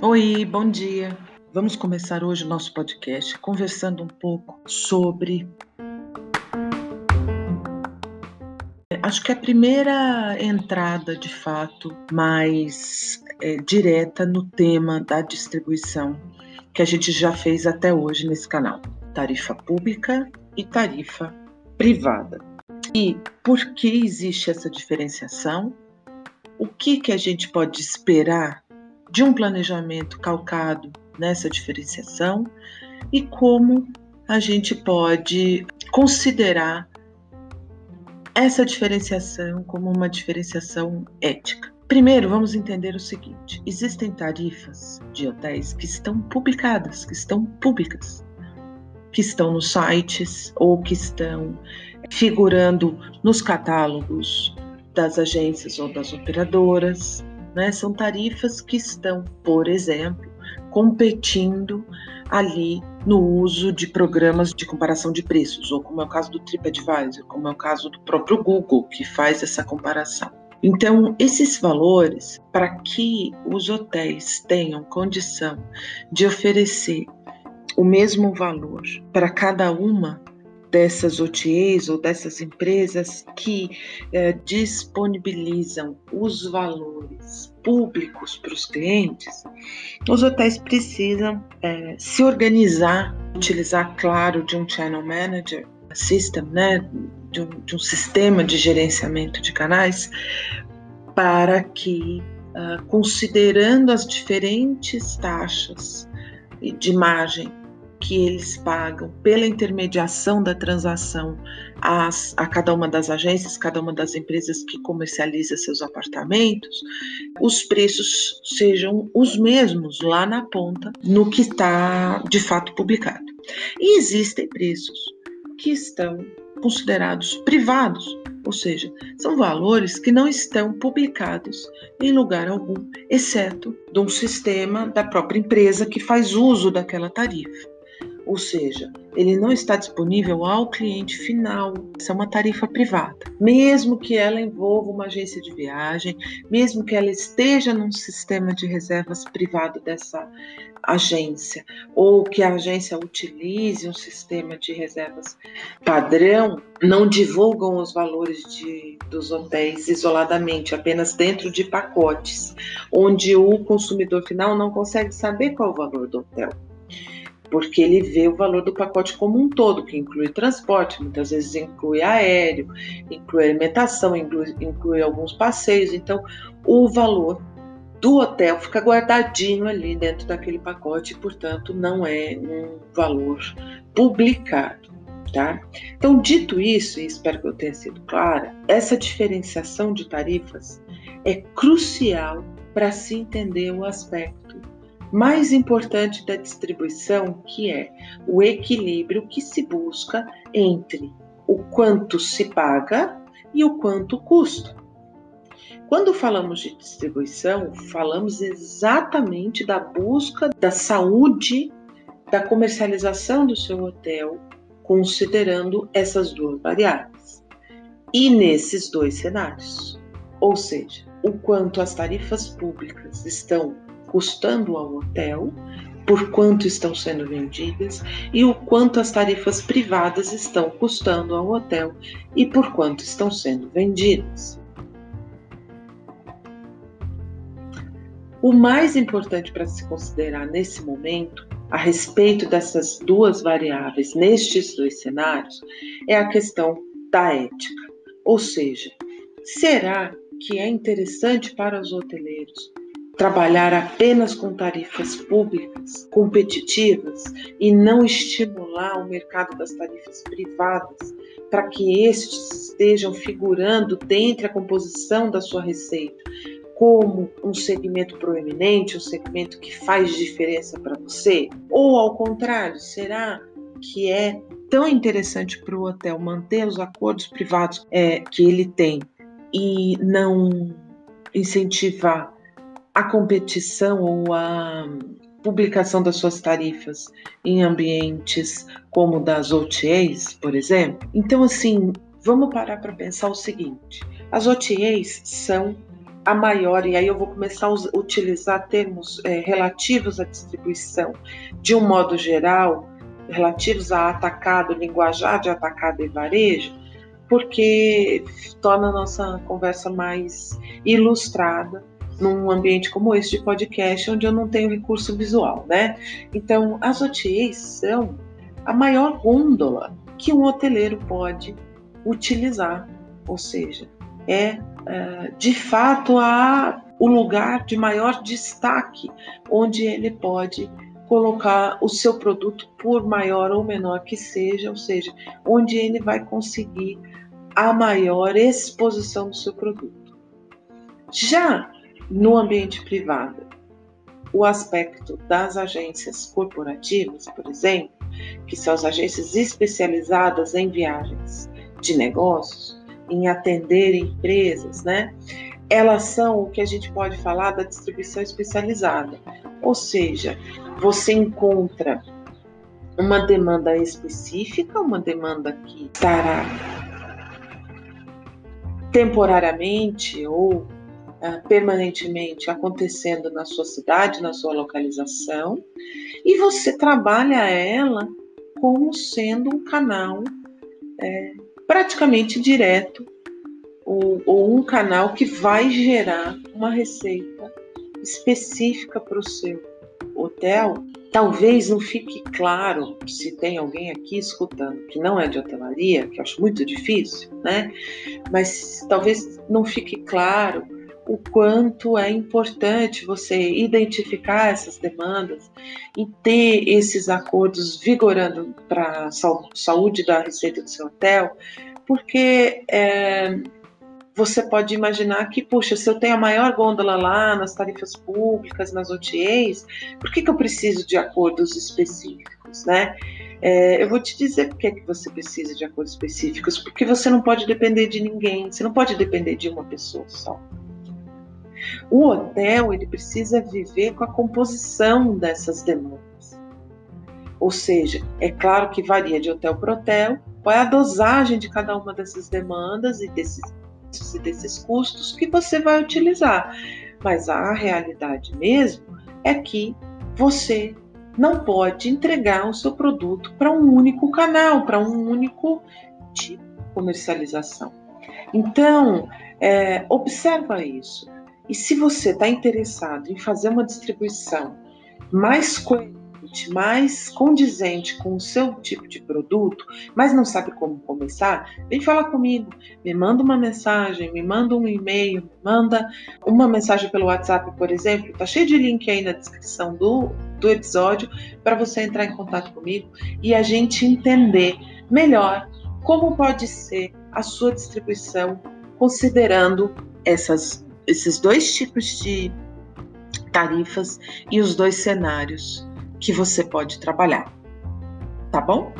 Oi, bom dia. Vamos começar hoje o nosso podcast conversando um pouco sobre. Acho que a primeira entrada, de fato, mais é, direta no tema da distribuição que a gente já fez até hoje nesse canal: tarifa pública e tarifa privada. E por que existe essa diferenciação? O que, que a gente pode esperar de um planejamento calcado nessa diferenciação e como a gente pode considerar essa diferenciação como uma diferenciação ética. Primeiro, vamos entender o seguinte: existem tarifas de hotéis que estão publicadas, que estão públicas, que estão nos sites ou que estão figurando nos catálogos das agências ou das operadoras. Né? São tarifas que estão, por exemplo, competindo ali no uso de programas de comparação de preços, ou como é o caso do TripAdvisor, como é o caso do próprio Google, que faz essa comparação. Então, esses valores, para que os hotéis tenham condição de oferecer o mesmo valor para cada uma dessas OTAs ou dessas empresas que eh, disponibilizam os valores públicos para os clientes, os hotéis precisam eh, se organizar, utilizar, claro, de um channel manager system, né, de um, de um sistema de gerenciamento de canais, para que, uh, considerando as diferentes taxas de margem que eles pagam pela intermediação da transação às, a cada uma das agências, cada uma das empresas que comercializa seus apartamentos, os preços sejam os mesmos lá na ponta, no que está de fato publicado. E existem preços que estão considerados privados, ou seja, são valores que não estão publicados em lugar algum, exceto de um sistema da própria empresa que faz uso daquela tarifa ou seja, ele não está disponível ao cliente final. Essa é uma tarifa privada. Mesmo que ela envolva uma agência de viagem, mesmo que ela esteja num sistema de reservas privado dessa agência, ou que a agência utilize um sistema de reservas padrão, não divulgam os valores de, dos hotéis isoladamente, apenas dentro de pacotes, onde o consumidor final não consegue saber qual o valor do hotel porque ele vê o valor do pacote como um todo, que inclui transporte, muitas vezes inclui aéreo, inclui alimentação, inclui, inclui alguns passeios. Então, o valor do hotel fica guardadinho ali dentro daquele pacote, e, portanto, não é um valor publicado. Tá? Então, dito isso, e espero que eu tenha sido clara, essa diferenciação de tarifas é crucial para se entender o aspecto mais importante da distribuição, que é o equilíbrio que se busca entre o quanto se paga e o quanto custa. Quando falamos de distribuição, falamos exatamente da busca da saúde da comercialização do seu hotel, considerando essas duas variáveis. E nesses dois cenários, ou seja, o quanto as tarifas públicas estão custando ao hotel, por quanto estão sendo vendidas e o quanto as tarifas privadas estão custando ao hotel e por quanto estão sendo vendidas. O mais importante para se considerar nesse momento, a respeito dessas duas variáveis, nestes dois cenários, é a questão da ética. Ou seja, será que é interessante para os hoteleiros trabalhar apenas com tarifas públicas competitivas e não estimular o mercado das tarifas privadas para que estes estejam figurando dentro da composição da sua receita como um segmento proeminente, um segmento que faz diferença para você? Ou ao contrário, será que é tão interessante para o hotel manter os acordos privados é, que ele tem e não incentivar a competição ou a publicação das suas tarifas em ambientes como das OTAs, por exemplo. Então, assim, vamos parar para pensar o seguinte: As OTAs são a maior, e aí eu vou começar a utilizar termos é, relativos à distribuição de um modo geral, relativos a atacado, linguajar de atacado e varejo, porque torna a nossa conversa mais ilustrada num ambiente como esse de podcast, onde eu não tenho recurso visual, né? Então, as OTAs são a maior gôndola que um hoteleiro pode utilizar, ou seja, é, é de fato a, o lugar de maior destaque onde ele pode colocar o seu produto por maior ou menor que seja, ou seja, onde ele vai conseguir a maior exposição do seu produto. Já no ambiente privado, o aspecto das agências corporativas, por exemplo, que são as agências especializadas em viagens de negócios, em atender empresas, né? Elas são o que a gente pode falar da distribuição especializada, ou seja, você encontra uma demanda específica, uma demanda que estará temporariamente ou permanentemente acontecendo na sua cidade, na sua localização, e você trabalha ela como sendo um canal é, praticamente direto ou, ou um canal que vai gerar uma receita específica para o seu hotel, talvez não fique claro se tem alguém aqui escutando que não é de hotelaria, que eu acho muito difícil, né? Mas talvez não fique claro o quanto é importante você identificar essas demandas e ter esses acordos vigorando para a saúde da receita do seu hotel, porque é, você pode imaginar que, puxa, se eu tenho a maior gôndola lá nas tarifas públicas, nas OTAs, por que, que eu preciso de acordos específicos, né? É, eu vou te dizer por que, que você precisa de acordos específicos, porque você não pode depender de ninguém, você não pode depender de uma pessoa só. O hotel ele precisa viver com a composição dessas demandas. Ou seja, é claro que varia de hotel para hotel, qual é a dosagem de cada uma dessas demandas e desses e desses custos que você vai utilizar. Mas a realidade mesmo é que você não pode entregar o seu produto para um único canal, para um único tipo de comercialização. Então, é, observa isso. E se você está interessado em fazer uma distribuição mais coerente, mais condizente com o seu tipo de produto, mas não sabe como começar, vem falar comigo. Me manda uma mensagem, me manda um e-mail, me manda uma mensagem pelo WhatsApp, por exemplo. Tá cheio de link aí na descrição do, do episódio para você entrar em contato comigo e a gente entender melhor como pode ser a sua distribuição considerando essas, esses dois tipos de tarifas e os dois cenários que você pode trabalhar. Tá bom?